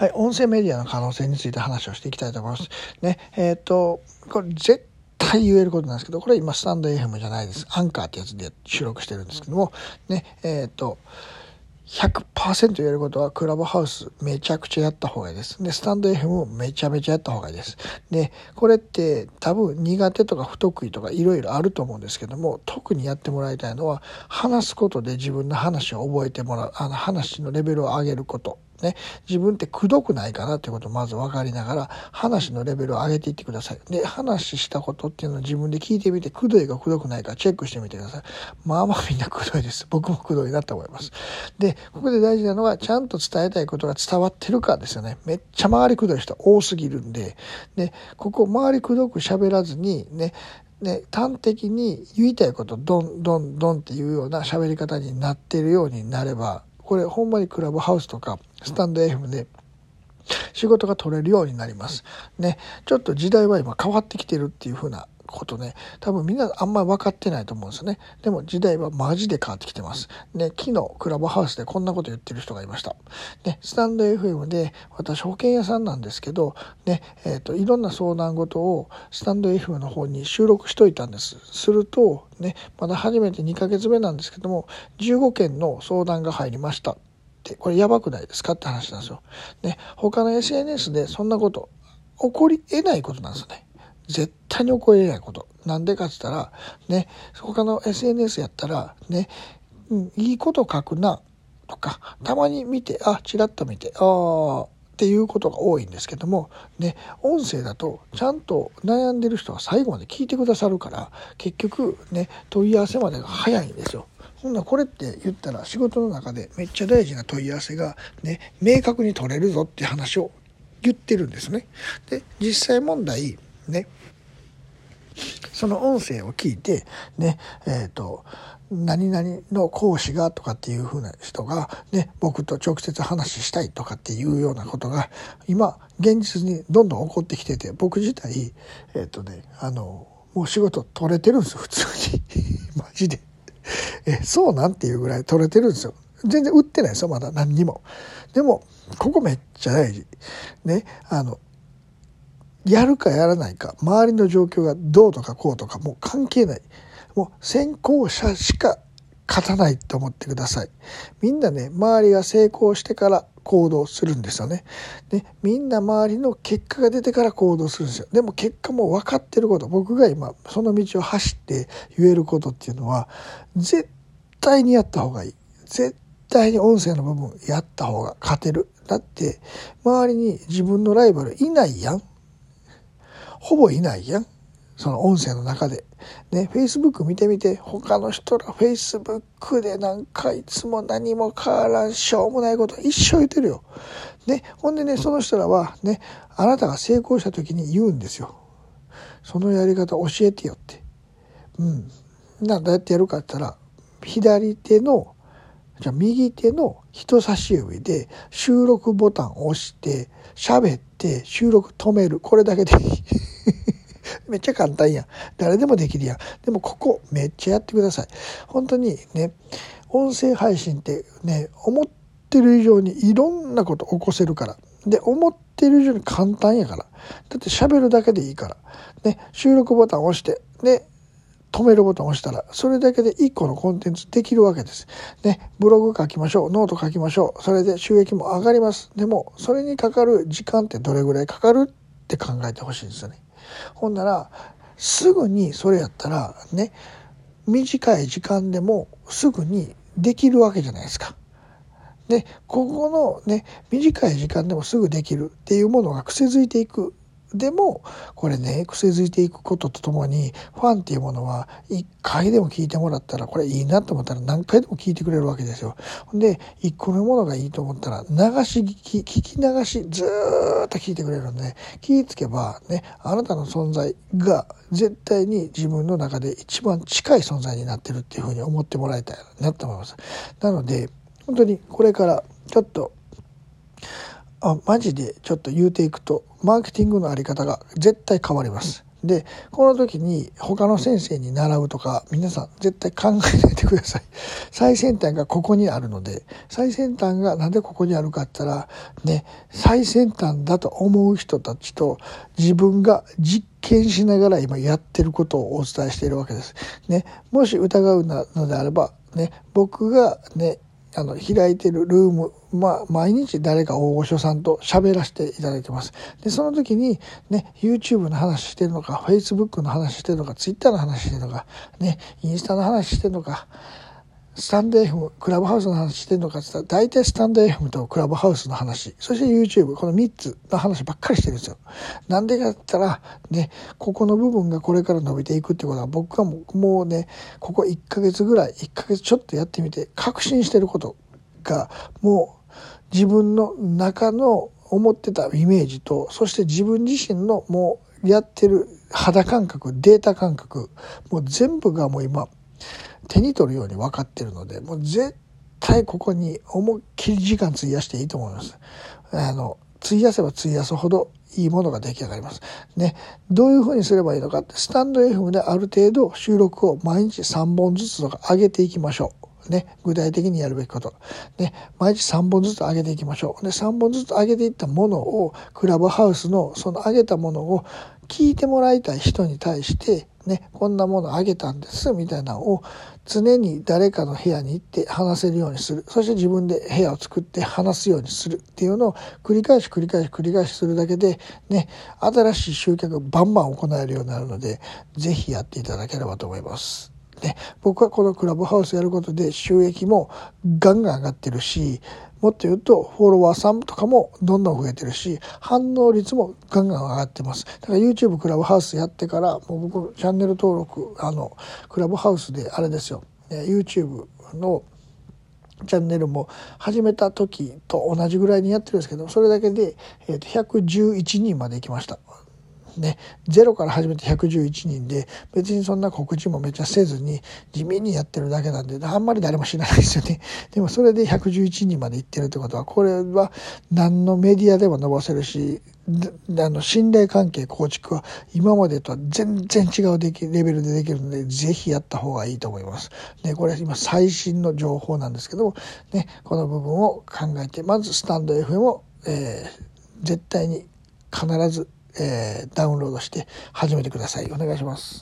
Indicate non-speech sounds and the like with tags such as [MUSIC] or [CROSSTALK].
はい、音声メディアの可能性について話をしていきたいと思います。ね、えっ、ー、と、これ絶対言えることなんですけど、これ今スタンド FM じゃないです。アンカーってやつで収録してるんですけども、ね、えっ、ー、と、100%言えることはクラブハウスめちゃくちゃやった方がいいです。で、スタンド FM もめちゃめちゃやった方がいいです。で、これって多分苦手とか不得意とかいろいろあると思うんですけども、特にやってもらいたいのは話すことで自分の話を覚えてもらう、あの話のレベルを上げること。ね、自分ってくどくないかなっていうことをまず分かりながら話のレベルを上げていってください。で、話したことっていうのを自分で聞いてみて、くどいかくどくないかチェックしてみてください。まあまあみんなくどいです。僕もくどいなと思います。で、ここで大事なのはちゃんと伝えたいことが伝わってるかですよね。めっちゃ周りくどい人多すぎるんで、で、ここ周りくどく喋らずにね、ね、端的に言いたいことどんどんどんっていうような喋り方になってるようになればこれほんまにクラブハウスとかスタンド FM で仕事が取れるようになります。ね、ちょっと時代は今変わってきてるっていう風なことね、多分みんなあんまり分かってないと思うんですよね。でも時代はマジで変わってきてます。ね、昨日クラブハウスでこんなこと言ってる人がいました。ね、スタンド FM で私保険屋さんなんですけど、ね、えっ、ー、と、いろんな相談事をスタンド FM の方に収録しといたんです。すると、ね、まだ初めて2ヶ月目なんですけども、15件の相談が入りました。ってこれやばくないですかって話なんですよ。ね、他の SNS でそんなこと起こり得ないことなんですよね。絶対に起こり得ないこと。なんでかって言ったら、ね、他の SNS やったら、ね、うん、いいこと書くな、とか、たまに見て、あ、ちらっと見て、ああ、っていうことが多いんですけども、ね、音声だとちゃんと悩んでる人は最後まで聞いてくださるから結局ね問い合わせまでが早いんですよ。ほんなこれって言ったら仕事の中でめっちゃ大事な問い合わせがね明確に取れるぞって話を言ってるんですね。で実際問題ねその音声を聞いてねえっ、ー、と何々の講師がとかっていう風な人がね僕と直接話したいとかっていうようなことが今現実にどんどん起こってきてて僕自体えっ、ー、とねあのもう仕事取れてるんですよ普通に。[LAUGHS] マジで。えそうなんていうぐらい取れてるんですよ。全然売ってないですよまだ何にも。でもここめっちゃ大事。ねあのやるかやらないか周りの状況がどうとかこうとかもう関係ない。もう先行者しか勝たないと思ってください。みんなね周りが成功してから行動するんですよね。でみんな周りの結果が出てから行動するんですよ。でも結果も分かってること。僕が今その道を走って言えることっていうのは絶対にやった方がいい。絶対に音声の部分やった方が勝てる。だって周りに自分のライバルいないやん。ほぼいないやん。その音声の中で。ね、Facebook 見てみて、他の人ら Facebook でなんかいつも何も変わらん、しょうもないこと一生言ってるよ。ね、ほんでね、その人らはね、あなたが成功した時に言うんですよ。そのやり方教えてよって。うん。な、どうやってやるかって言ったら、左手のじゃあ右手の人差し指で収録ボタンを押して喋って収録止める。これだけでいい。[LAUGHS] めっちゃ簡単やん。誰でもできるやん。でもここめっちゃやってください。本当にね、音声配信ってね、思ってる以上にいろんなこと起こせるから。で、思ってる以上に簡単やから。だって喋るだけでいいから。ね、収録ボタンを押して、で、止めるボタンを押したら、それだけで1個のコンテンツできるわけです。ね、ブログ書きましょう、ノート書きましょう。それで収益も上がります。でも、それにかかる時間ってどれぐらいかかるって考えてほしいんですよね。ほんなら、すぐにそれやったら、ね、短い時間でもすぐにできるわけじゃないですか。で、ここのね、短い時間でもすぐできるっていうものが癖づいていくでもこれね癖づいていくこととともにファンっていうものは一回でも聞いてもらったらこれいいなと思ったら何回でも聞いてくれるわけですよ。で一個のものがいいと思ったら流し聞き聞き流しずっと聞いてくれるんで気ぃつけばねあなたの存在が絶対に自分の中で一番近い存在になってるっていうふうに思ってもらいたいなと思います。なので本当にこれからちょっとあマジでちょっと言うていくとマーケティングのあり方が絶対変わります。でこの時に他の先生に習うとか皆さん絶対考えないでください最先端がここにあるので最先端がなんでここにあるかって言ったらね最先端だと思う人たちと自分が実験しながら今やってることをお伝えしているわけです。ね、もし疑うのであれば、ね、僕がねあの開いてるルーム、まあ、毎日誰か大御所さんと喋らせていただいてます。で、その時に、ね、YouTube の話してるのか、Facebook の話してるのか、Twitter の話してるのか、ね、インスタの話してるのか、スタンド FM、クラブハウスの話してるのかって言ったら、大体スタンド FM とクラブハウスの話、そして YouTube、この3つの話ばっかりしてるんですよ。なんでかって言ったら、ね、ここの部分がこれから伸びていくってことは、僕はもうもうね、ここ1ヶ月ぐらい、1ヶ月ちょっとやってみて、確信してることが、もう自分の中の思ってたイメージと、そして自分自身のもうやってる肌感覚、データ感覚、もう全部がもう今、手に取るように分かってるので、もう絶対ここに思いっきり時間費やしていいと思います。あの、費やせば費やすほどいいものが出来上がります。ね。どういうふうにすればいいのかって、スタンド FM である程度収録を毎日3本ずつとか上げていきましょう。ね。具体的にやるべきこと。ね。毎日3本ずつ上げていきましょう。で、3本ずつ上げていったものを、クラブハウスのその上げたものを聞いてもらいたい人に対して、ね、こんなものあげたんですみたいなのを常に誰かの部屋に行って話せるようにするそして自分で部屋を作って話すようにするっていうのを繰り返し繰り返し繰り返しするだけでね新しい集客バンバン行えるようになるので是非やっていただければと思います。ね、僕はこのクラブハウスやることで収益もガンガン上がってるしもっと言うとフォロワーさんとかもどんどん増えてるし反応率もガンガン上がってます。だから YouTube クラブハウスやってからもう僕チャンネル登録あのクラブハウスであれですよ。YouTube のチャンネルも始めた時と同じぐらいにやってるんですけどそれだけで、えー、と111人まで行きました。ね、ゼロから始めて111人で別にそんな告知もめっちゃせずに地味にやってるだけなんであんまり誰も知らないですよね [LAUGHS] でもそれで111人まで行ってるってことはこれは何のメディアでも伸ばせるしあの信頼関係構築は今までとは全然違うできレベルでできるのでぜひやった方がいいと思います。ね、これ今最新の情報なんですけども、ね、この部分を考えてまずスタンド FM を、えー、絶対に必ずえー、ダウンロードして始めてください。お願いします。